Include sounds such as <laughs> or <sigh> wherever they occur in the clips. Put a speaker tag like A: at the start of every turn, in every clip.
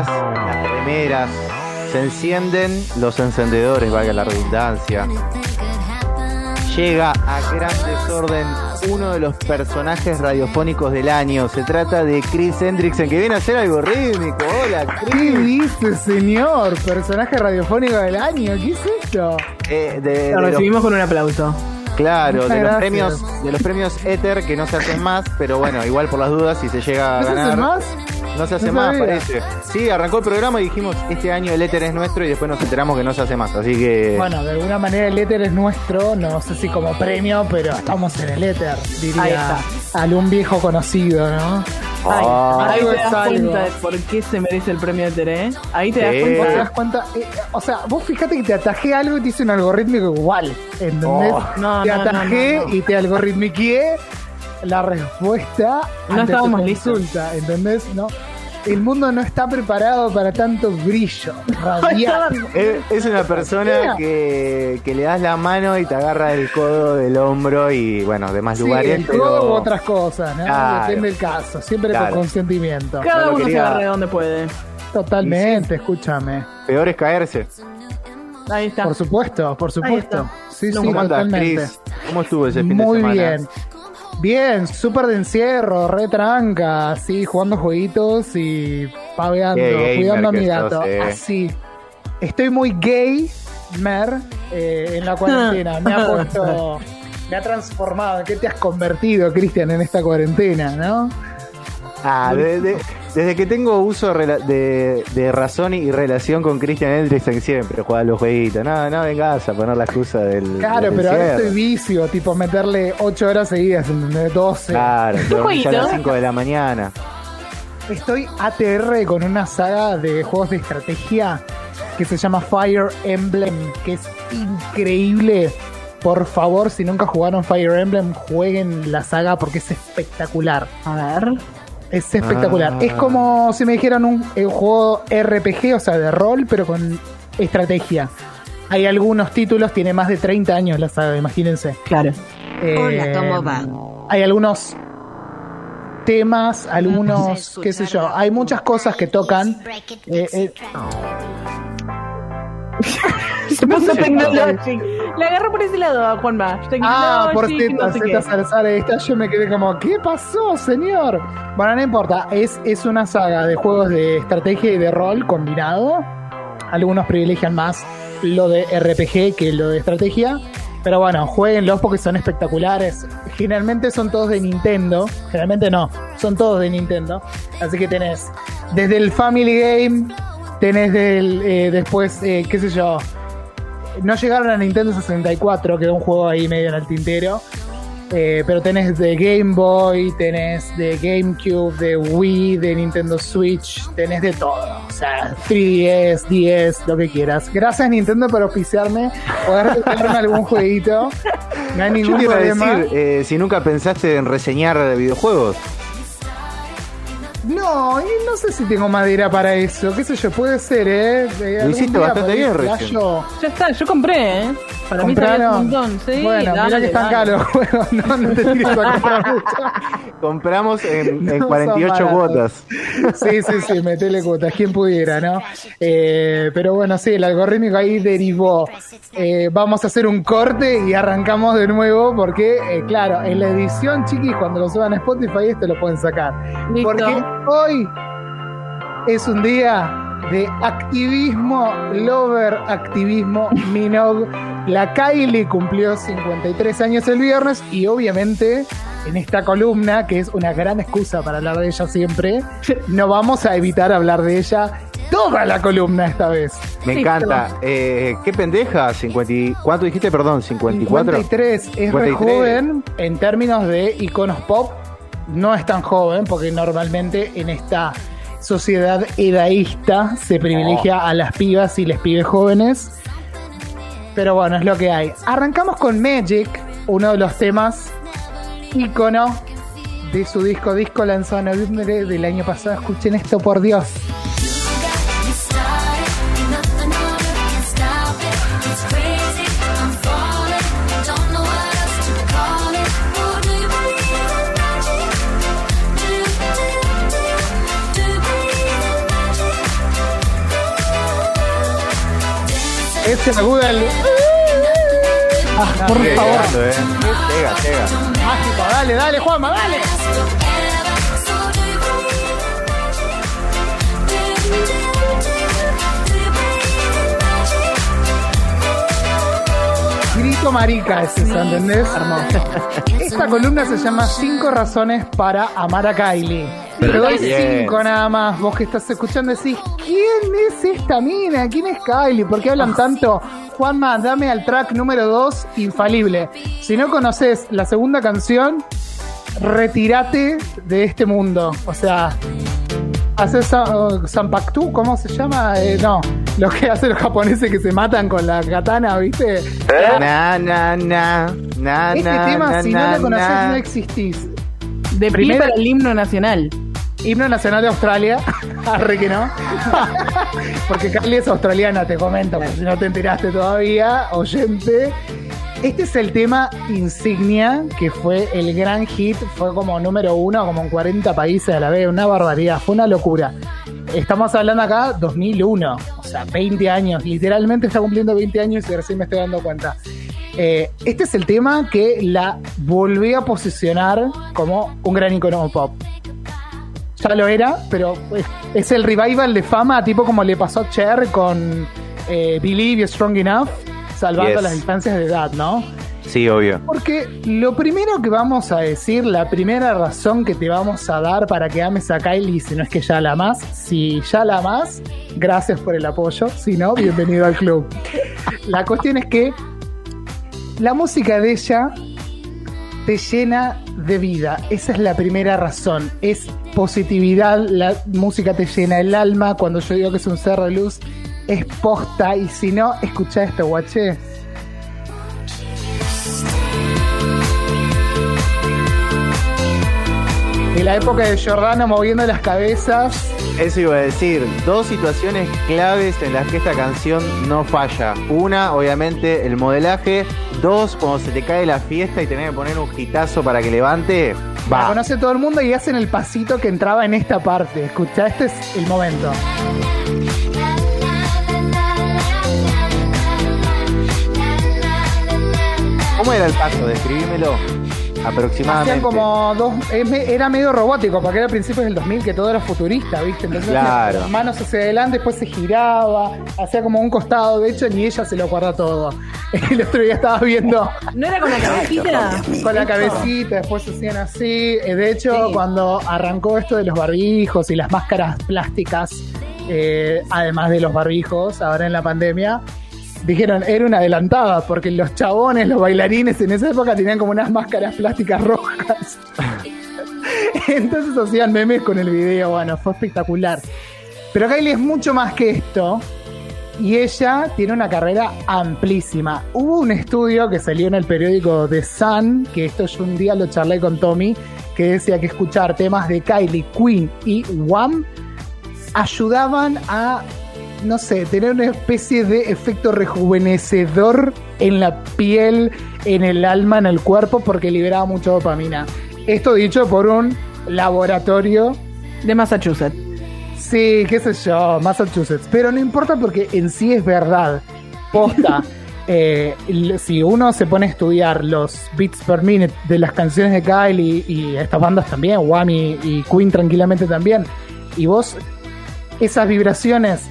A: las remeras. Se encienden los encendedores, valga la redundancia. Llega a gran desorden uno de los personajes radiofónicos del año. Se trata de Chris Hendrickson, que viene a hacer algo rítmico. Hola,
B: ¿Qué
A: Chris.
B: dice, señor? Personaje radiofónico del año. ¿Qué es esto?
A: Eh, de-
C: Lo
A: de los-
C: recibimos con un aplauso.
A: claro,
B: Muchas
A: de los
B: gracias.
A: premios, de los premios Ether que no se hacen más, pero bueno, igual por las dudas, si se llega a
B: ¿No se
A: ganar.
B: hace más?
A: No se hace
B: No
A: más,
B: sabía.
A: parece. Sí, arrancó el programa y dijimos, este año el éter es nuestro y después nos enteramos que no se hace más. Así que...
B: Bueno, de alguna manera el éter es nuestro, no sé si como premio, pero estamos en el éter,
C: Ahí
B: diría
C: está.
B: algún viejo conocido, ¿no?
C: Ay,
A: Ah.
C: ahí te das
B: algo.
C: cuenta de por qué se merece el premio Éter, ¿eh? Ahí te das
A: Sí.
B: ¿Vos te
C: cuenta.
B: das cuenta? Eh, o sea, vos fíjate que te atajé algo y te hice un algorítmico igual, ¿entendés?
A: Oh.
C: No,
B: te
C: no, no,
B: atajé
C: no, no.
B: y te algoritmiqué la respuesta
C: No
B: ante tu
C: estábamos listos.
B: consulta, ¿entendés? No. El mundo no está preparado para tanto brillo <laughs> radial.
A: Es, es una persona que, que le das la mano y te agarra el codo del hombro y bueno, demás
B: Sí,
A: lugares.
B: el
A: pero-
B: codo u otras cosas, ¿no?
A: Claro.
B: Depende del caso, siempre
A: Claro.
B: con consentimiento.
C: Cada
A: No
C: uno
A: quería-
C: se agarre donde puede.
B: Totalmente, escúchame.
A: Peor es caerse.
C: Ahí está.
B: Por supuesto, por supuesto. Sí, sí,
A: ¿Cómo andas,
B: totalmente.
A: Chris? ¿Cómo estuvo ese fin de
B: Muy
A: semana?
B: bien. Bien, súper de encierro, re tranca, así, jugando jueguitos y paveando,
A: Qué
B: cuidando a mi gato.
A: sos, eh.
B: Así. Estoy muy gay, mer, eh, en la cuarentena. Me ha <laughs> puesto, me ha transformado. ¿En qué te has convertido, Cristian, en esta cuarentena, no?
A: Ah, de- de- desde que tengo uso de, de razón y relación con Christian Hendrickson siempre juega a los jueguitos. No, no vengas a poner la excusa del.
B: Claro,
A: del
B: pero ahora estoy vicio, tipo meterle 8 horas seguidas, ¿entendés? 12.
A: Claro, dormís a las
C: jueguito?
A: 5 de la mañana.
B: Estoy ATR con una saga de juegos de estrategia que se llama Fire Emblem, que es increíble. Por favor, si nunca jugaron Fire Emblem, jueguen la saga porque es espectacular.
C: A ver.
B: Es espectacular.
A: Ah.
B: Es como si me dijeran un, eh, juego RPG, o sea, de rol, pero con estrategia. Hay algunos títulos, tiene más de 30 años la saga, imagínense.
C: Claro.
B: Eh,
D: Hola, ¿cómo va?
B: Hay algunos temas, algunos, qué sé yo, hay muchas cosas que tocan. Eh, eh, <laughs>
C: Se puso. Le agarró por ese lado, Juanma.
B: ah, por Z,
C: no
B: Z. Salazar esta, yo me quedé como, ¿qué pasó, señor? Bueno, no importa, es, es una saga de juegos de estrategia y de rol combinado. Algunos privilegian más lo de RPG que lo de estrategia. Pero bueno, jueguenlos porque son espectaculares. Generalmente son todos de Nintendo. Generalmente no, son todos de Nintendo. Así que tenés desde el Family Game, tenés del, eh, después, eh, qué sé yo, no llegaron a Nintendo 64, quedó un juego ahí medio en el tintero. Eh, pero tenés de Game Boy, tenés de GameCube, de Wii, de Nintendo Switch, tenés de todo. O sea, 3DS, 10, lo que quieras. Gracias Nintendo por auspiciarme, poder regalarme algún jueguito. No hay
A: Yo
B: ningún
A: te iba a
B: problema.
A: decir, eh, si nunca pensaste en reseñar videojuegos.
B: No, y no sé si tengo madera para eso. ¿Qué sé yo? Puede ser, ¿eh? Algún
A: hiciste bastante bien recién.
C: Ya está, yo compré, ¿eh? Para mí
B: ¿Compraron?
C: un montón. Sí,
B: bueno, mira
C: dale,
B: que están caros <laughs> los juegos. No, no te tires a comprar mucho.
A: Compramos en, <laughs> en
B: No
A: 48
B: son
A: cuotas.
B: Sí, sí, sí, metele cuotas, quien pudiera, ¿no? Eh, pero bueno, sí, el algorítmico ahí derivó. Eh, vamos a hacer un corte y arrancamos de nuevo porque, eh, claro, en la edición, chiquis, cuando lo suban a Spotify, esto lo pueden sacar.
C: Listo.
B: Porque hoy es un día de activismo, lover activismo, Minog. La Kylie cumplió 53 años el viernes y obviamente en esta columna, que es una gran excusa para hablar de ella siempre, <laughs> no vamos a evitar hablar de ella toda la columna esta vez.
A: Me
C: Listo.
A: encanta. Eh, ¿Qué pendeja? 50 y- ¿Cuánto dijiste? Perdón, 54.
B: 53 es re
A: 53.
B: joven en términos de iconos pop. No es tan joven porque normalmente en esta sociedad edaísta se privilegia a las pibas y les pibes jóvenes. Pero bueno, es lo que hay. Arrancamos con Magic, uno de los temas ícono de su disco, disco lanzado en noviembre del año pasado. Escuchen esto, por Dios. Ese agudo el... Ah, por favor.
A: llegando, eh. Llega, llega.
B: Mágico, dale, dale, Juanma, dale. Grito marica es esa, ¿entendés? Hermoso. Esta columna se llama Cinco razones para amar a Kylie. Te doy
A: Bien.
B: cinco nada más. Vos que estás escuchando decís, ¿quién es esta mina? ¿Quién es Kylie? ¿Por qué hablan tanto? Juanma, dame al track número dos, infalible. Si no conoces la segunda canción, retírate de este mundo. O sea, haces Sa- Sanpaktu, ¿cómo se llama? Eh, no, lo que hacen los japoneses que se matan con la katana, ¿viste?
A: Na, na, na, na,
B: Este
A: na,
B: tema,
A: na,
B: si
A: na,
B: no lo conoces, no existís.
C: De
B: Primero-
C: para el himno nacional.
B: Himno nacional de Australia. <laughs> Arre que no. <laughs> Porque Kylie es australiana, te comento, por si no te enteraste todavía, oyente. Este es el tema insignia, que fue el gran hit, fue como número uno, como en 40 países a la vez, una barbaridad, fue una locura. Estamos hablando acá 2001, o sea, 20 años, literalmente está cumpliendo 20 años y recién me estoy dando cuenta. Eh, este es el tema que la volvió a posicionar como un gran icono pop ya lo era, pero es, es el revival de fama, tipo como le pasó a Cher con eh, Believe You're Strong Enough, salvando
A: Yes.
B: las distancias de edad, ¿no?
A: Sí, obvio.
B: Porque lo primero que vamos a decir, la primera razón que te vamos a dar para que ames a Kylie, si no es que ya la amas, si ya la amas, gracias por el apoyo, si no, bienvenido al club. La cuestión es que la música de ella te llena de vida. Esa es la primera razón. Es positividad. La música te llena el alma. Cuando yo digo que es un cerro de luz, es posta. Y si no, escucha esto, guache. Y la época de Giordano moviendo las cabezas.
A: Eso iba a decir, dos situaciones claves en las que esta canción no falla. Una, obviamente, el modelaje. Dos, cuando se te cae la fiesta y tenés que poner un hitazo para que levante.
B: La
A: Va.
B: conoce todo el mundo y hacen el pasito que entraba en esta parte. Escucha, este es el momento.
A: ¿Cómo era el paso? Describímelo. Aproximadamente.
B: Hacían como dos. Era medio robótico, porque era a principios del 2000 que todo era futurista, ¿viste? Entonces,
A: Claro.
B: las manos hacia adelante, después se giraba, hacía como un costado, de hecho, ni ella se lo acuerda todo. <laughs> El otro día estaba viendo
C: ¿No era con la cabecita?
B: con la cabecita, después se hacían así. Eh, De hecho,
C: Sí.
B: cuando arrancó esto de los barbijos y las máscaras plásticas, eh, además de los barbijos, ahora en la pandemia, dijeron, era una adelantada, porque los chabones, los bailarines en esa época tenían como unas máscaras plásticas rojas. <laughs> Entonces hacían memes con el video, bueno, fue espectacular. Pero Kylie es mucho más que esto. Y ella tiene una carrera amplísima. Hubo un estudio que salió en el periódico The Sun, que esto yo un día lo charlé con Tommy, que decía que escuchar temas de Kylie, Queen y Wham ayudaban a, no sé, tener una especie de efecto rejuvenecedor en la piel, en el alma, en el cuerpo, porque liberaba mucha dopamina. Esto dicho por un laboratorio
C: De Massachusetts.
B: Sí, qué sé yo, Massachusetts. Pero no importa porque en sí es verdad. Posta. <laughs> Eh, si uno se pone a estudiar los beats per minute de las canciones de Kylie y estas bandas también, Wham y, y Queen tranquilamente también, y vos esas vibraciones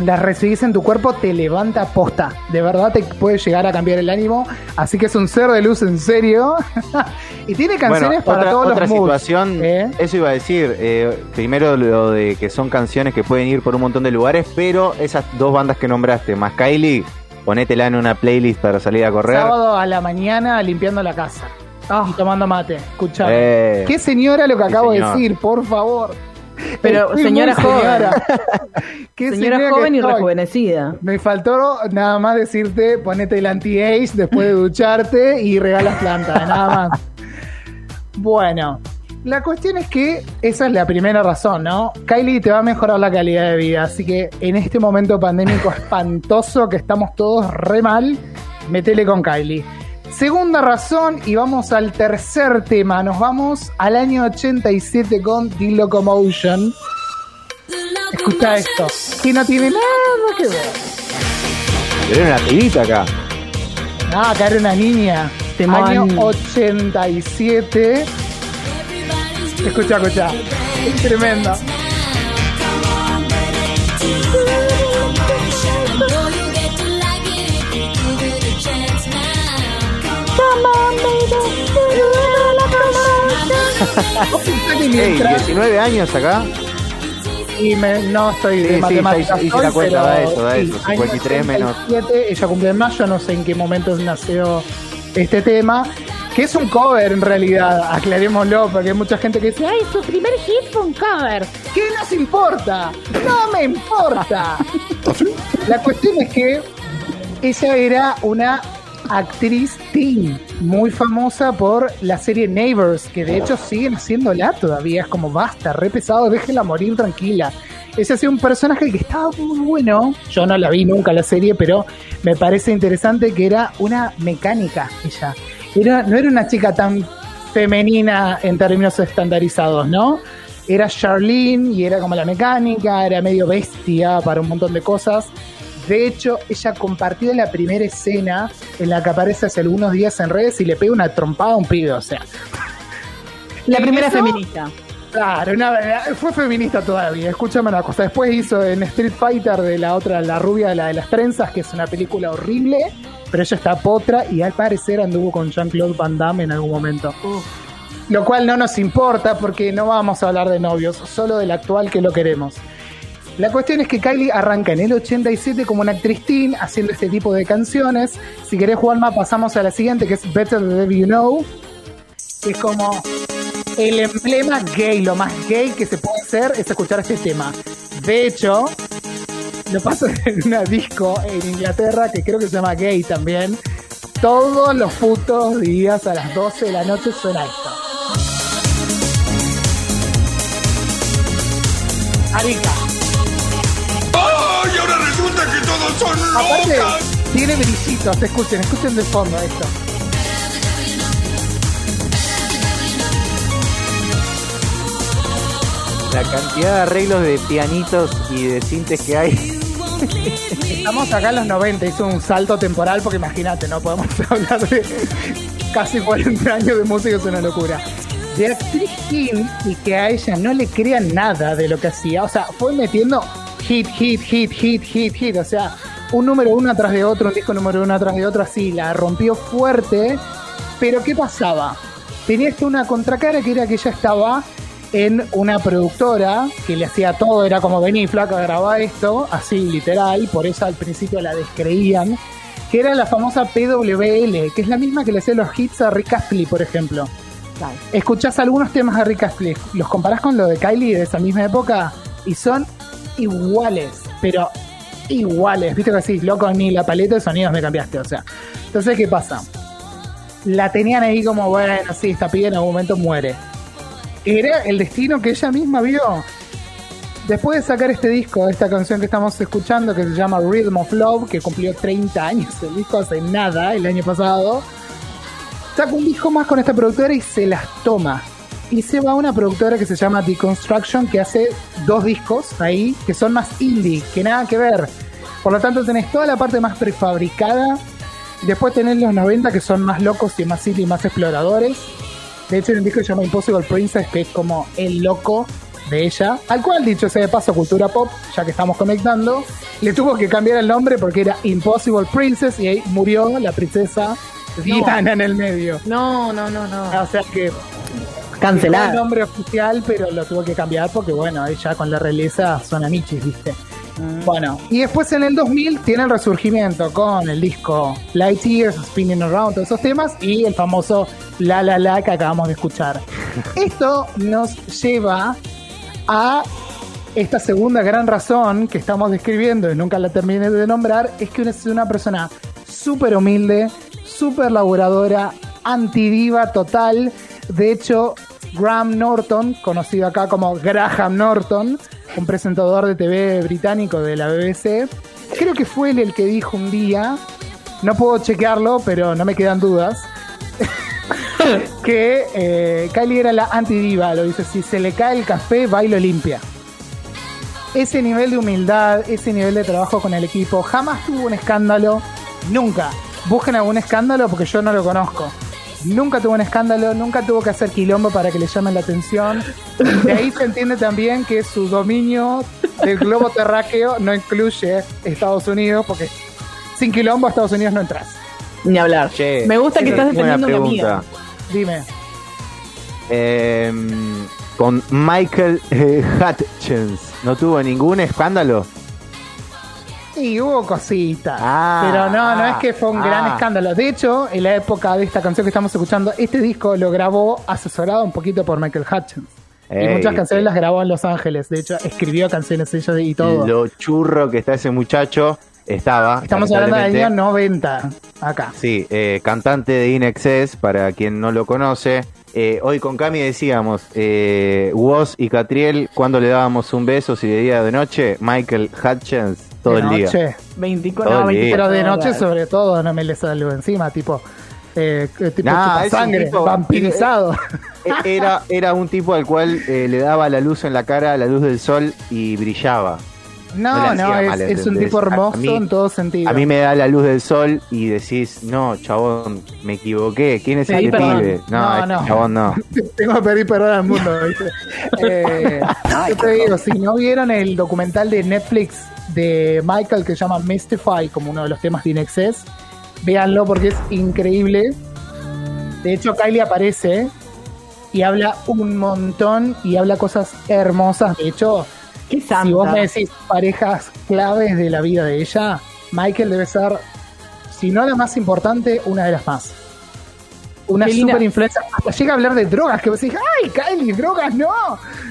B: las recibís en tu cuerpo, te levanta posta. De verdad te puede llegar a cambiar el ánimo. Así que es un ser de luz en serio. <laughs> y tiene canciones
A: Bueno,
B: para
A: otra,
B: todos
A: otra
B: los
A: situación,
B: ¿eh?
A: eso iba a decir, eh, primero lo de que son canciones que pueden ir por un montón de lugares, pero esas dos bandas que nombraste, más Kylie, ponétela en una playlist para salir a correr.
B: Sábado a la mañana limpiando la casa.
C: Ah,
B: Y tomando mate. Escuchame.
A: Eh,
B: Qué señora lo que
A: Sí,
B: acabo de decir, por favor. <laughs>
C: Pero, señora joven.
B: señora. <laughs> Qué
C: señora
B: señora
C: joven y
B: estoy.
C: rejuvenecida.
B: Me faltó nada más decirte, ponete el anti-age después de ducharte y regalas plantas, nada más. <laughs> Bueno, la cuestión es que esa es la primera razón, ¿no? Kylie te va a mejorar la calidad de vida, así que en este momento pandémico espantoso que estamos todos re mal, metele con Kylie. Segunda razón, y vamos al tercer tema, nos vamos al año 87 con The Locomotion. Escucha esto, que no tiene nada que ver.
A: Era una pibita acá.
B: No, acá era una niña.
C: Temón.
B: Año 87. Escucha, escucha. Es tremendo.
A: Ey,
B: Mientras-
A: 19 años acá.
B: Y me- no estoy
A: Sí,
B: de
A: sí,
B: matemáticas.
A: la cuenta, da eso, da eso,
B: año
A: 53 menos.
B: 87, ella cumple en mayo, no sé en qué momento nació este tema. Que es un cover en realidad, aclarémoslo, porque hay mucha gente que dice, ay, su primer hit fue un cover. ¿Qué nos importa? No me importa. <laughs> La cuestión es que ella era una actriz teen, muy famosa por la serie Neighbors, que de hecho siguen haciéndola todavía. Es como basta, re pesado, déjela morir tranquila. Ese ha sido un personaje que estaba muy bueno. Yo no la vi nunca la serie, pero me parece interesante que era una mecánica ella. Era, no era una chica tan femenina en términos estandarizados, ¿no? Era Charlene y era como la mecánica, era medio bestia para un montón de cosas. De hecho, ella compartió la primera escena en la que aparece hace algunos días en redes y le pega una trompada a un pibe, o sea. <laughs>
C: La
B: ¿Y
C: primera
B: eso?
C: feminista.
B: Claro, una- fue feminista todavía. Escúchame una cosa. Después hizo en Street Fighter de la otra, la rubia, la de las trenzas, que es una película horrible, pero ella está potra y al parecer anduvo con Jean-Claude Van Damme en algún momento. Lo cual no nos importa porque no vamos a hablar de novios, solo del actual que lo queremos. La cuestión es que Kylie arranca en el 87 como una actriz teen haciendo este tipo de canciones. Si querés, Juanma, pasamos a la siguiente que es Better Devil You Know. Es como el emblema gay, lo más gay que se puede hacer es escuchar este tema. De hecho, lo paso <laughs> en una disco en Inglaterra que creo que se llama Gay también. Todos los putos días a las 12 de la noche suena esto. Arica.
D: Que todos son
B: Aparte,
D: locas.
B: tiene brillitos. Escuchen, escuchen de fondo esto.
A: La cantidad de arreglos de pianitos y de sintes que hay. <laughs>
B: Estamos acá en los 90, hizo un salto temporal porque imagínate, no podemos <laughs> hablar de casi 40 años de música, es una locura. De actriz teen y que a ella no le crean nada de lo que hacía, o sea, fue metiendo hit, hit, hit, hit, hit, hit, o sea, un número uno atrás de otro, un disco número uno atrás de otro, así, la rompió fuerte, pero ¿qué pasaba? Tenía esto una contracara que era que ella estaba en una productora que le hacía todo, era como vení flaca, grabá esto, así literal, por eso al principio la descreían, que era la famosa PWL, que es la misma que le hacía los hits a Rick Astley, por ejemplo.
C: Claro.
B: Escuchás algunos temas de Rick Astley, los comparás con lo de Kylie de esa misma época y son iguales, pero iguales. Viste que decís, loco, ni la paleta de sonidos me cambiaste, o sea. Entonces, ¿qué pasa? La tenían ahí como, bueno, sí, esta piba en algún momento muere. Era el destino que ella misma vio. Después de sacar este disco, esta canción que estamos escuchando, que se llama Rhythm of Love, que cumplió 30 años el disco hace nada, el año pasado, saca un disco más con esta productora y se las toma. Y se va a una productora que se llama Deconstruction, que hace dos discos ahí, que son más indie, que nada que ver. Por lo tanto, tenés toda la parte más prefabricada. Después tenés los 90, que son más locos y más indie, más exploradores. De hecho, hay un disco que se llama Impossible Princess, que es como el loco de ella. Al cual, dicho sea de paso, cultura pop, ya que estamos conectando, le tuvo que cambiar el nombre porque era Impossible Princess y ahí murió la princesa Diana en el medio.
C: No, no, no, no.
B: O sea que Dejó el
C: Cancelada.
B: nombre oficial, pero lo tuvo que cambiar porque, bueno, ahí ya con la realeza son amichis, ¿viste? Bueno, y después en el 2000 tiene el resurgimiento con el disco Light Years, Spinning Around, todos esos temas, y el famoso La La La que acabamos de escuchar. <laughs> Esto nos lleva a esta segunda gran razón que estamos describiendo y nunca la terminé de nombrar, es que es una persona súper humilde, súper laboradora, antidiva total. De hecho, Graham Norton, conocido acá como Graham Norton, un presentador de TV británico de la BBC, creo que fue él el que dijo un día, no puedo chequearlo, pero no me quedan dudas, <laughs> que eh, Kylie era la antidiva, lo dice, si se le cae el café, va y lo limpia. ese nivel de humildad, ese nivel de trabajo con el equipo, jamás tuvo un escándalo, nunca. Busquen algún escándalo porque yo no lo conozco. Nunca tuvo un escándalo, nunca tuvo que hacer quilombo para que le llamen la atención. De ahí se entiende también que su dominio del globo terráqueo no incluye Estados Unidos, porque sin quilombo a Estados Unidos no entras.
C: Ni hablar.
A: Che,
C: Me gusta que estás
A: una
C: defendiendo a mi amiga.
B: Dime.
A: Eh, con Michael eh, Hutchins, ¿no tuvo ningún escándalo?
B: Y hubo cositas.
A: Ah,
B: pero no, no es que fue un gran
A: ah.
B: escándalo. De hecho, en la época de esta canción que estamos escuchando, este disco lo grabó asesorado un poquito por Michael Hutchins. y muchas canciones las grabó en Los Ángeles. De hecho, escribió canciones ella y todo.
A: Lo churro que está ese muchacho estaba.
B: Estamos hablando del año
A: lamentablemente,
B: 90 acá.
A: Sí, eh, cantante de Inexcess, para quien no lo conoce. Eh, hoy con Cami decíamos, eh, Woz y Catriel, cuando le dábamos un beso, si de día o de noche, Michael Hutchins, todo
B: De
A: el día.
B: noche.
C: 24,
A: Todo
C: no,
A: el día.
C: 24
B: Pero de noche, sobre todo, no me le salgo encima, tipo. Eh, tipo
A: Nah,
B: sangre,
A: tipo-
B: vampirizado.
A: E- Era, era un tipo al cual eh, le daba la luz en la cara, la luz del sol y brillaba. No
B: No, es,
A: mal,
B: es un tipo hermoso
A: mí-
B: en todo sentido.
A: A mí me da la luz del sol y decís, no, chabón, me equivoqué. ¿Quién es
C: Pedí
A: este
C: perdón.
A: pibe? No,
B: No,
A: este
B: no.
A: chabón no. <laughs>
B: Tengo que pedir perdón al mundo. <laughs> Eh, yo te digo, si no vieron el documental de Netflix de Michael que se llama Mystify, como uno de los temas de Inexcess, véanlo porque es increíble. De hecho, Kylie aparece y habla un montón y habla cosas hermosas. De hecho,
C: Qué
B: si vos me decís parejas claves de la vida de ella, Michael debe ser, si no la más importante, una de las más. Una super influencia. Hasta llega a hablar de drogas, que vos decís, ¡ay, Kylie, drogas no!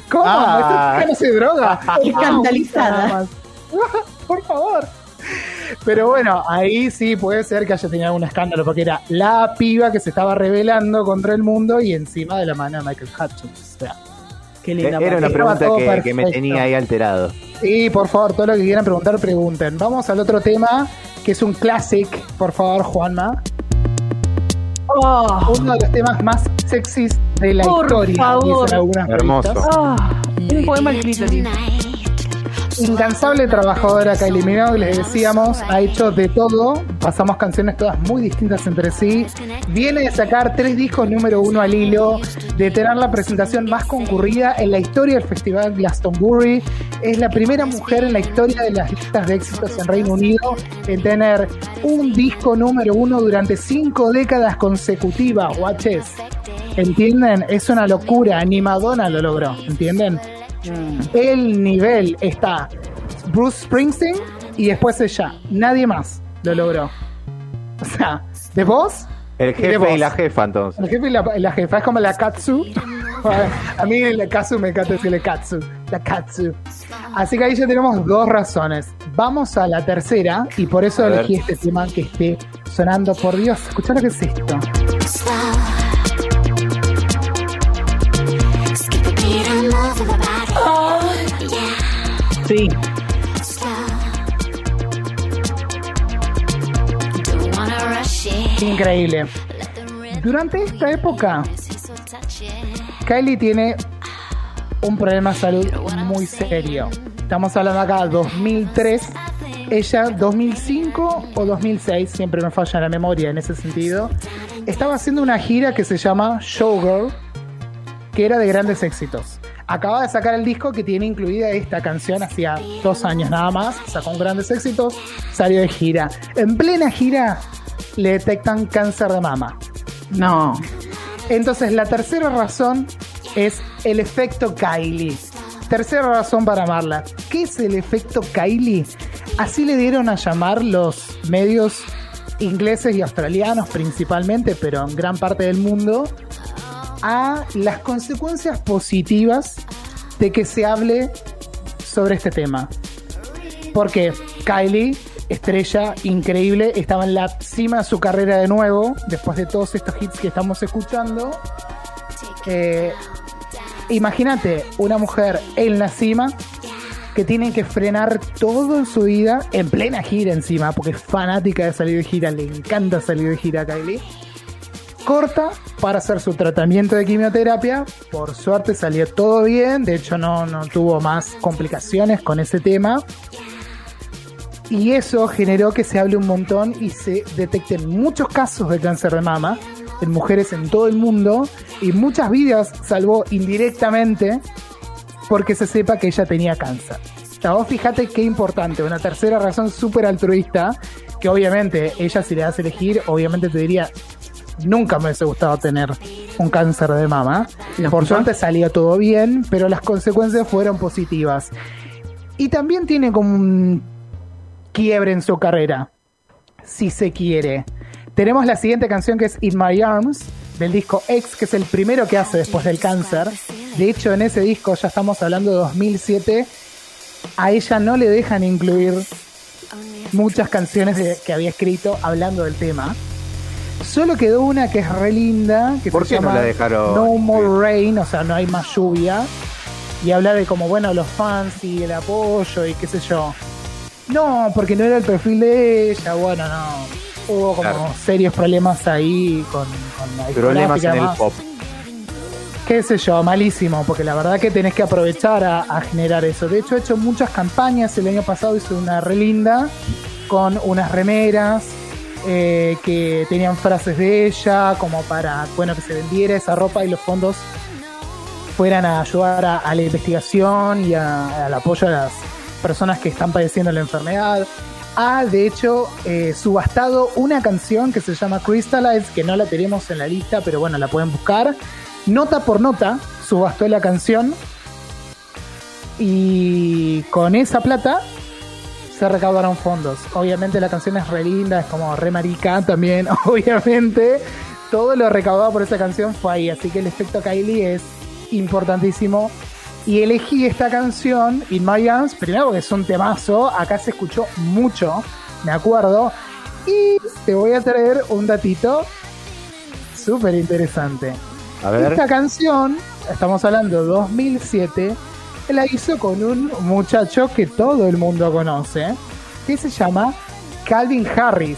B: ¿Cómo?
A: Ah.
B: Chica no se droga. <laughs>
C: Escandalizada. <laughs>
B: Por favor. Pero bueno, ahí sí puede ser que haya tenido algún escándalo, porque era la piba que se estaba rebelando contra el mundo y encima de la mano de Michael Hutchins. O sea,
C: Qué linda.
A: Era una pregunta que, que me tenía ahí alterado.
B: Sí, por favor, todo lo que quieran preguntar, pregunten. Vamos al otro tema, que es un classic, por favor, Juanma.
C: Oh,
B: Uno de los temas más sexys de la
C: Por
B: historia.
C: favor.
A: Hermoso.
C: ah, un poema al clítoris.
B: Incansable trabajadora Kylie Minogue, les decíamos, ha hecho de todo. Pasamos canciones todas muy distintas entre sí. Viene de sacar tres discos número uno al hilo, de tener la presentación más concurrida en la historia del festival Glastonbury. Es la primera mujer en la historia de las listas de éxitos en Reino Unido en tener un disco número uno durante cinco décadas consecutivas, guaches. ¿Entienden? Es una locura. Ni Madonna lo logró, ¿entienden? El nivel está Bruce Springsteen y después ella. Nadie más lo logró. O sea, de vos,
A: El
B: de
A: jefe
B: vos.
A: y la jefa, entonces.
B: el jefe y la, la jefa es como la Katsu. <laughs> A mí la Katsu me encanta decirle Katsu. La Katsu. Así que ahí ya tenemos dos razones. Vamos a la tercera y por eso
A: A ver.
B: elegí este tema que esté sonando. Por Dios, escucha lo que es esto.
C: Sí.
B: Increíble. Durante esta época, Kylie tiene un problema de salud muy serio. Estamos hablando acá 2003, ella 2005 o 2006, siempre me falla la memoria en ese sentido, estaba haciendo una gira que se llama Showgirl, que era de grandes éxitos. Acaba de sacar el disco que tiene incluida esta canción hacía dos años nada más, sacó un grandes éxitos, salió de gira. En plena gira le detectan cáncer de mama.
C: No.
B: Entonces, la tercera razón es el efecto Kylie. Tercera razón para amarla. ¿Qué es el efecto Kylie? Así le dieron a llamar los medios ingleses y australianos principalmente, pero en gran parte del mundo, a las consecuencias positivas de que se hable sobre este tema. Porque Kylie, estrella increíble, estaba en la cima de su carrera de nuevo, después de todos estos hits que estamos escuchando. Eh, Imagínate una mujer en la cima que tiene que frenar todo en su vida, en plena gira encima, porque es fanática de salir de gira, le encanta salir de gira a Kylie. Corta para hacer su tratamiento de quimioterapia. Por suerte salió todo bien, de hecho no, no tuvo más complicaciones con ese tema. Y eso generó que se hable un montón y se detecten muchos casos de cáncer de mama en mujeres en todo el mundo y muchas vidas salvó indirectamente porque se sepa que ella tenía cáncer. Vos fíjate qué importante, una tercera razón súper altruista, que obviamente ella si le das a elegir, obviamente te diría, nunca me hubiese gustado tener un cáncer de mama. Por suerte salió todo bien, pero las consecuencias fueron positivas. Y también tiene como un quiebre en su carrera, si se quiere. Tenemos la siguiente canción que es In My Arms, del disco X, que es el primero que hace después del cáncer. De hecho, en ese disco, ya estamos hablando de 2007, a ella no le dejan incluir muchas canciones que había escrito hablando del tema. Solo quedó una que es re linda, que
A: ¿Por
B: se
A: qué no la dejaron?
B: No More Rain, o sea, no hay más lluvia. Y habla de como, bueno, los fans y el apoyo y qué sé yo. No, porque no era el perfil de ella, bueno, no. Hubo como
A: Claro.
B: serios problemas ahí con, con la
A: Problemas en el pop.
B: Qué sé yo, malísimo, porque la verdad que tenés que aprovechar a, a generar eso. De hecho, he hecho muchas campañas. El año pasado hice una re linda con unas remeras eh, que tenían frases de ella, como para, bueno, que se vendiera esa ropa y los fondos fueran a ayudar a, la investigación y al apoyo a las personas que están padeciendo la enfermedad. Ha, de hecho, eh, subastado una canción que se llama Crystallize, que no la tenemos en la lista, pero bueno, la pueden buscar. Nota por nota, subastó la canción. Y con esa plata se recaudaron fondos. Obviamente la canción es re linda, es como re marica <laughs> también, <laughs> obviamente. Todo lo recaudado por esa canción fue ahí, así que el efecto Kylie es importantísimo. Y elegí esta canción, In My Arms, primero porque es un temazo, acá se escuchó mucho, me acuerdo. Y te voy a traer un datito súper interesante.
A: A ver.
B: Esta canción, estamos hablando de 2007, la hizo con un muchacho que todo el mundo conoce, que se llama Calvin Harris.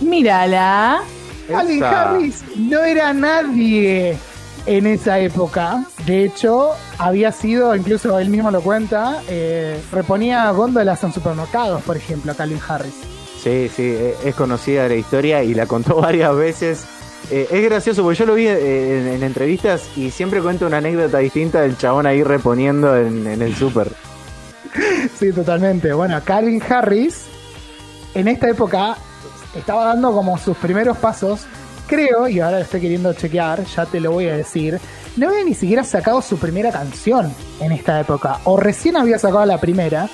C: Mírala.
B: Calvin
A: Esa.
B: Harris no era nadie en esa época. De hecho, había sido, incluso él mismo lo cuenta, eh, reponía góndolas en supermercados, por ejemplo, Calvin Harris.
A: Sí, sí, eh, es conocida la historia y la contó <laughs> varias veces. Eh, es gracioso porque yo lo vi eh, en, en entrevistas y siempre cuenta una anécdota distinta del chabón ahí reponiendo en, en el súper.
B: Sí, totalmente. Bueno, Calvin Harris en esta época estaba dando como sus primeros pasos. Creo, y ahora lo estoy queriendo chequear, ya te lo voy a decir. No había ni siquiera sacado su primera canción en esta época. O recién había sacado la primera,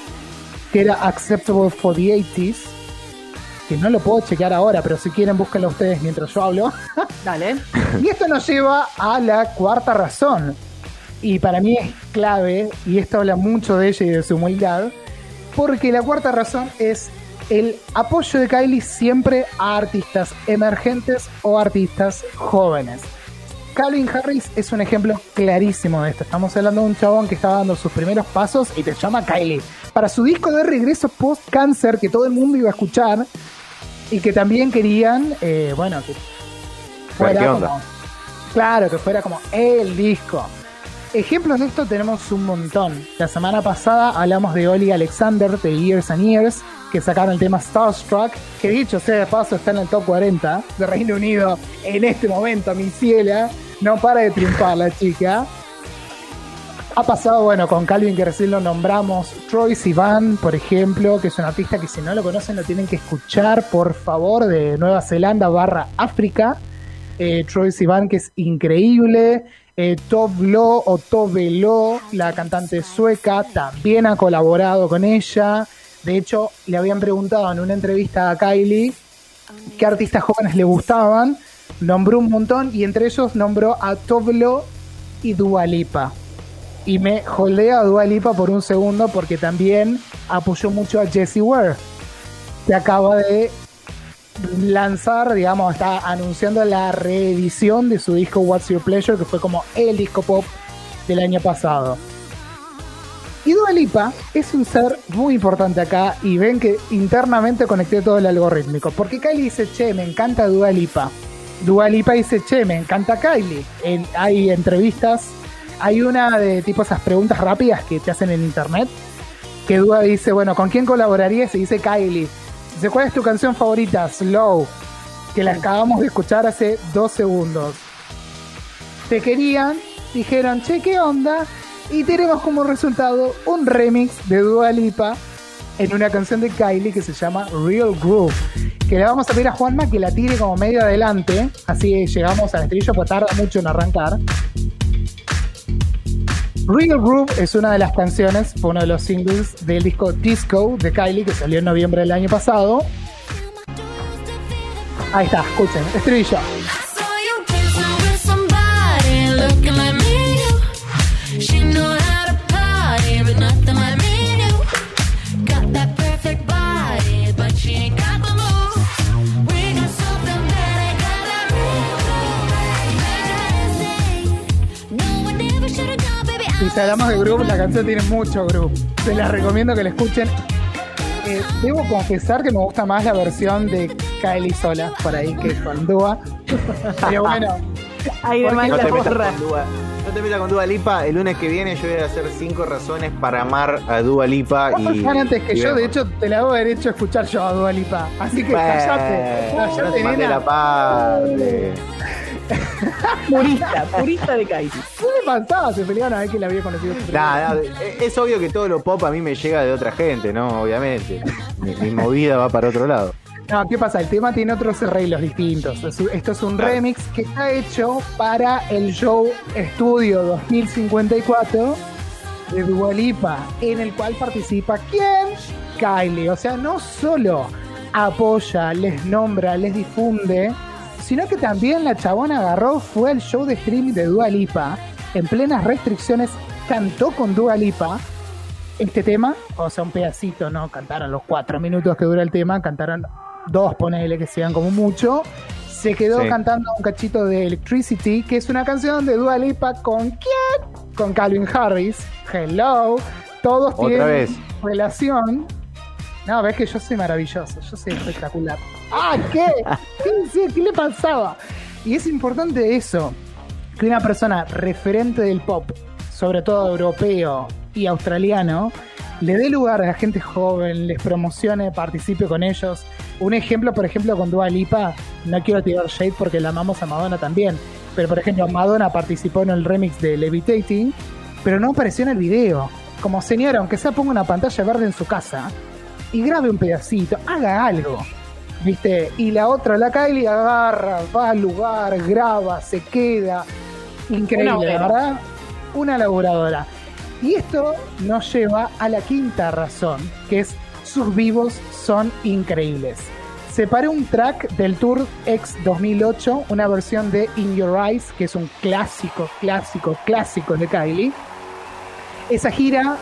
B: que era Acceptable for the 80s. Que no lo puedo chequear ahora, pero si quieren búsquenlo ustedes mientras yo hablo. <laughs>
C: Dale.
B: Y esto nos lleva a la cuarta razón. Y para mí es clave, y esto habla mucho de ella y de su humildad, porque la cuarta razón es el apoyo de Kylie siempre a artistas emergentes o artistas jóvenes. Calvin Harris es un ejemplo clarísimo de esto. Estamos hablando de un chabón que estaba dando sus primeros pasos y te llama Kylie. Para su disco de regreso post-cáncer que todo el mundo iba a escuchar y que también querían, eh, bueno, que fuera como, claro, que fuera como el disco. Ejemplos de esto tenemos un montón. La semana pasada hablamos de Oli Alexander de Years and Years, que sacaron el tema Starstruck, que dicho sea de paso está en el top 40 de Reino Unido en este momento, mi ciela. No para de triunfar la chica. Ha pasado, bueno, con Calvin que recién lo nombramos, Troy Sivan, por ejemplo, que es un artista que si no lo conocen lo tienen que escuchar, por favor, de Nueva Zelanda barra África. Eh, Troy Sivan, que es increíble. Eh, Tove o Tove Lo, la cantante sueca, también ha colaborado con ella. De hecho, le habían preguntado en una entrevista a Kylie qué artistas jóvenes le gustaban. Nombró un montón y entre ellos nombró a Tovlo y Dua Lipa. Y me holdea a Dua Lipa por un segundo porque también apoyó mucho a Jessie Ware, que acaba de lanzar, digamos, está anunciando la reedición de su disco What's Your Pleasure, que fue como el disco pop del año pasado. Y Dua Lipa es un ser muy importante acá y ven que internamente conecté todo el algorítmico. Porque Kylie dice, che, me encanta Dua Lipa. Dua Lipa dice, che, me encanta Kylie. En- hay entrevistas, hay una de tipo esas preguntas rápidas que te hacen en internet, que Dua dice, bueno, ¿con quién colaborarías? Y dice Kylie. Dice, ¿cuál es tu canción favorita? Slow, que la acabamos de escuchar hace dos segundos. Te querían, dijeron, che, ¿qué onda? Y tenemos como resultado un remix de Dua Lipa en una canción de Kylie que se llama Real Groove. Que le vamos a pedir a Juanma que la tire como medio adelante. Así llegamos al estribillo, pues tarda mucho en arrancar. Real Groove es una de las canciones, fue uno de los singles del disco Disco de Kylie que salió en noviembre del año pasado. Ahí está, escuchen, estribillo. Y si hablamos de groove, la canción tiene mucho groove. Se las recomiendo que la escuchen. Eh, debo confesar que me gusta más la versión de Kylie sola, por ahí, que con Dua. Pero bueno, <laughs>
C: Ahí
B: ¿Por
C: demás
B: qué
A: No
C: la
A: te,
C: porra.
A: con Dua, no te metas con Dua Lipa. El lunes que viene yo voy a hacer cinco razones para amar a Dua Lipa. y,
B: antes que
A: y
B: yo, de hecho, te la hago derecho a escuchar yo a Dua Lipa. Así que
A: Bueno,
B: callate,
A: no
B: callate,
A: te la parte. <laughs>
C: Purista, purista de Kylie.
B: ¿Qué le? Se peleaban a ver que la había conocido. su
A: Nada, nada, es- obvio que todo lo pop a mí me llega de otra gente, ¿no? Obviamente. Mi, mi movida va para otro lado.
B: No, ¿qué pasa? El tema tiene otros arreglos distintos. Esto es un
A: Claro.
B: remix que está hecho para el show Estudio 2054 de Dua Lipa, en el cual participa ¿quién? Kylie. O sea, no solo apoya, les nombra, les difunde, sino que también la chabona agarró, fue al show de streaming de Dua Lipa, en plenas restricciones, cantó con Dua Lipa este tema, o sea, un pedacito, ¿no? Cantaron los cuatro minutos que dura el tema, cantaron dos, ponele que sean como mucho. Se quedó
A: Sí.
B: cantando un cachito de Electricity, que es una canción de Dua Lipa con quién? Con Calvin Harris. Hello. Todos
A: Otra
B: tienen
A: vez.
B: relación. No, ves que yo soy maravilloso, yo soy espectacular. ¡Ah, qué! ¿Qué, le pasaba? Y es importante eso, que una persona referente del pop, sobre todo europeo y australiano, le dé lugar a la gente joven, les promocione, participe con ellos. Un ejemplo, por ejemplo, con Dua Lipa, no quiero tirar shade porque la amamos a Madonna también, pero por ejemplo, Madonna participó en el remix de Levitating, pero no apareció en el video. Como señora, aunque sea ponga una pantalla verde en su casa y grabe un pedacito, haga algo. ¿Viste? Y la otra, la Kylie, agarra, va al lugar, graba, se queda. Increíble, verdad. Una laburadora. Y esto nos lleva a la quinta razón, que es sus vivos son increíbles. Separé un track del Tour X 2008, una versión de In Your Eyes, que es un clásico, clásico, clásico de Kylie. Esa gira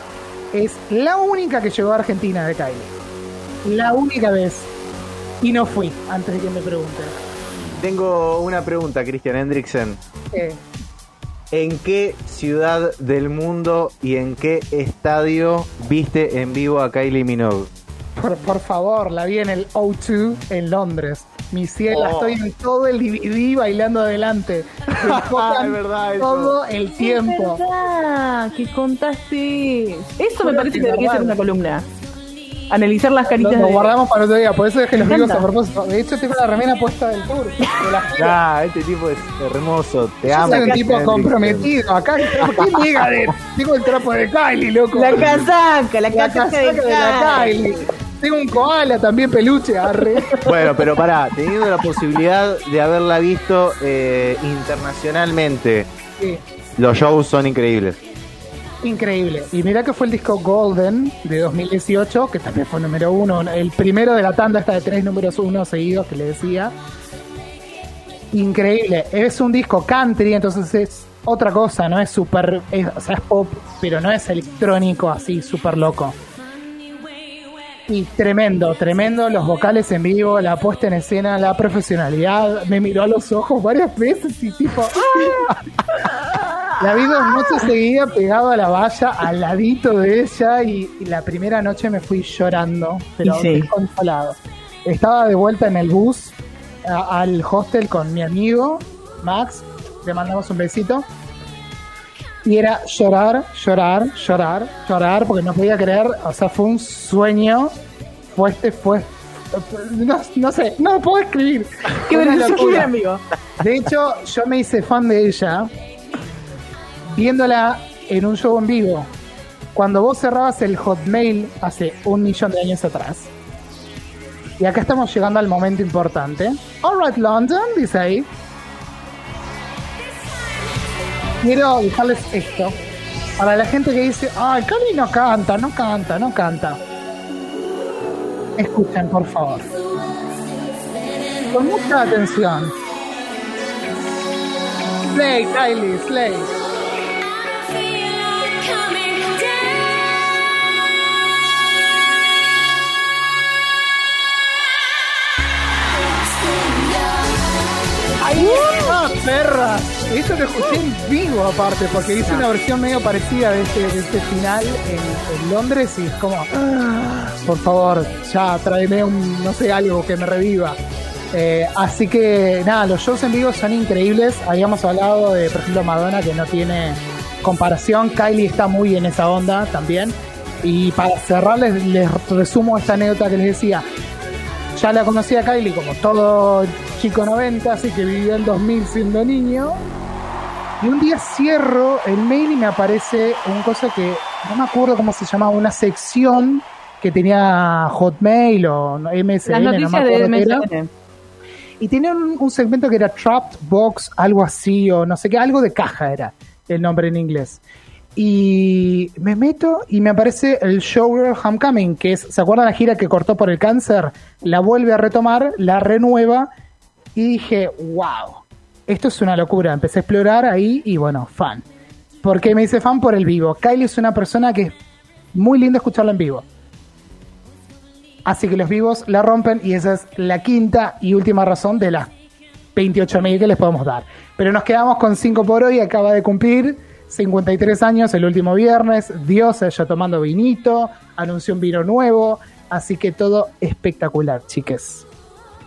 B: es la única que llegó a Argentina de Kylie. La única vez. Y no fui, antes de que me pregunten.
A: Tengo una pregunta, Christian Hendricksen.
B: Eh,
A: ¿En qué ciudad del mundo y en qué estadio viste en vivo a Kylie Minogue?
B: por, por favor, la vi en el O2 en Londres. Mi cielo,
A: Oh.
B: estoy en todo el DVD bailando adelante. <laughs>
A: Es verdad eso.
B: todo el tiempo.
C: Es verdad, que contaste. Eso me parece
B: que
C: debería ser una columna. Analizar las
B: Lo,
C: caritas
B: lo
C: de.
B: guardamos para otro día, por eso dejé los
C: Me
B: vivos a propósito. De hecho, tengo la remera puesta del tour. de la <laughs> gira.
A: Ah, este tipo es hermoso. Te
B: Yo
A: amo.
B: soy un tipo comprometido. Acá. <laughs> Tengo el trapo de Kylie, loco.
C: La casaca, la
B: La
C: casaca,
B: casaca de la Kylie. Tengo un koala también peluche, arre. <laughs>
A: Bueno, pero pará, teniendo la posibilidad de haberla visto eh, internacionalmente,
B: Sí.
A: los shows son increíbles.
B: Increíble. Y mira que fue el disco Golden de 2018, que también fue número uno, el primero de la tanda esta de tres números uno seguidos que le decía. Increíble. Es un disco country, entonces es otra cosa, no es súper, o sea, es pop, pero no es electrónico así, súper loco. Y tremendo, tremendo los vocales en vivo, la puesta en escena, la profesionalidad. Me miró a los ojos varias veces y tipo, ¡ah! La vi dos noches seguidas pegado a la valla, al ladito de ella, y, y la primera noche me fui llorando, pero
C: sí.
B: desconsolado. Estaba de vuelta en el bus a- al hostel con mi amigo Max, le mandamos un besito. Y era llorar, llorar, llorar, llorar, porque no podía creer, o sea, fue un sueño, fue este, fue, no, no sé, no puedo escribir.
C: Qué vergüenza amigo.
B: De hecho, yo me hice fan de ella viéndola en un show en vivo. Cuando vos cerrabas el Hotmail hace un millón de años atrás. Y acá estamos llegando al momento importante. Alright, London, dice ahí. Quiero dejarles esto. Para la gente que dice, ay, Cali no canta, no canta, no canta. Escuchen, por favor. Con mucha atención. Slay, Kylie, Slay. ¡Ahí está, perra! Esto lo escuché en vivo aparte, porque hice una versión medio parecida de este, de este final en, en Londres y es como, "Ah, por favor, ya tráeme un, no sé, algo que me reviva. Eh, así que nada, los shows en vivo son increíbles. Habíamos hablado de, por ejemplo, Madonna, que no tiene comparación. Kylie está muy en esa onda también. Y para cerrar, les, les resumo esta anécdota que les decía. Ya la conocí a Kylie como todo chico 90, así que vivió en 2000 siendo niño. Y un día cierro el mail y me aparece un cosa que no me acuerdo cómo se llamaba, una sección que tenía Hotmail o MSN,
C: Las
B: no me
C: de
B: acuerdo qué era. Y tenía un, un segmento que era Trapped Box, algo así, o no sé qué, algo de caja era el nombre en inglés. Y me meto y me aparece el Showgirl Homecoming, que es, ¿se acuerdan la gira que cortó por el cáncer? La vuelve a retomar, la renueva y dije, wow, esto es una locura. Empecé a explorar ahí y bueno, fan. ¿Por qué me hice fan? Por el vivo. Kylie es una persona que es muy lindo escucharla en vivo. Así que los vivos la rompen y esa es la quinta y última razón de las 28.000 que les podemos dar. Pero nos quedamos con 5 por hoy, acaba de cumplir 53 años el último viernes, Dios ella tomando vinito, anunció un vino nuevo, así que todo espectacular, chiques.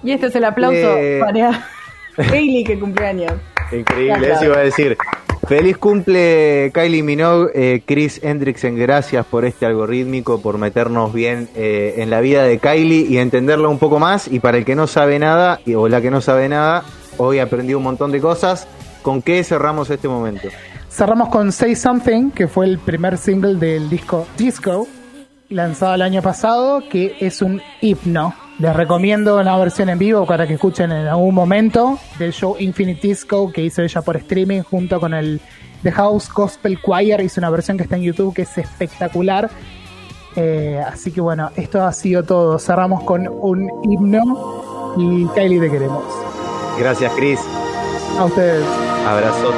C: Y este es el aplauso
A: Eh.
C: para <laughs> Hailey que cumpleaños.
A: Increíble, eso iba a decir. Feliz cumple Kylie Minogue, eh, Chris Hendrickson, gracias por este algorítmico, por meternos bien eh, en la vida de Kylie y entenderla un poco más. Y para el que no sabe nada, y- o la que no sabe nada, hoy aprendí un montón de cosas. ¿Con qué cerramos este momento?
B: Cerramos con Say Something, que fue el primer single del disco Disco, lanzado el año pasado, que es un himno. Les recomiendo la versión en vivo para que escuchen en algún momento del show Infinite Disco que hizo ella por streaming junto con el The House Gospel Choir. Hizo una versión que está en YouTube que es espectacular. Eh, así que bueno, esto ha sido todo. Cerramos con un himno y Kylie te queremos.
A: Gracias, Chris.
B: A ustedes.
A: Abrazo.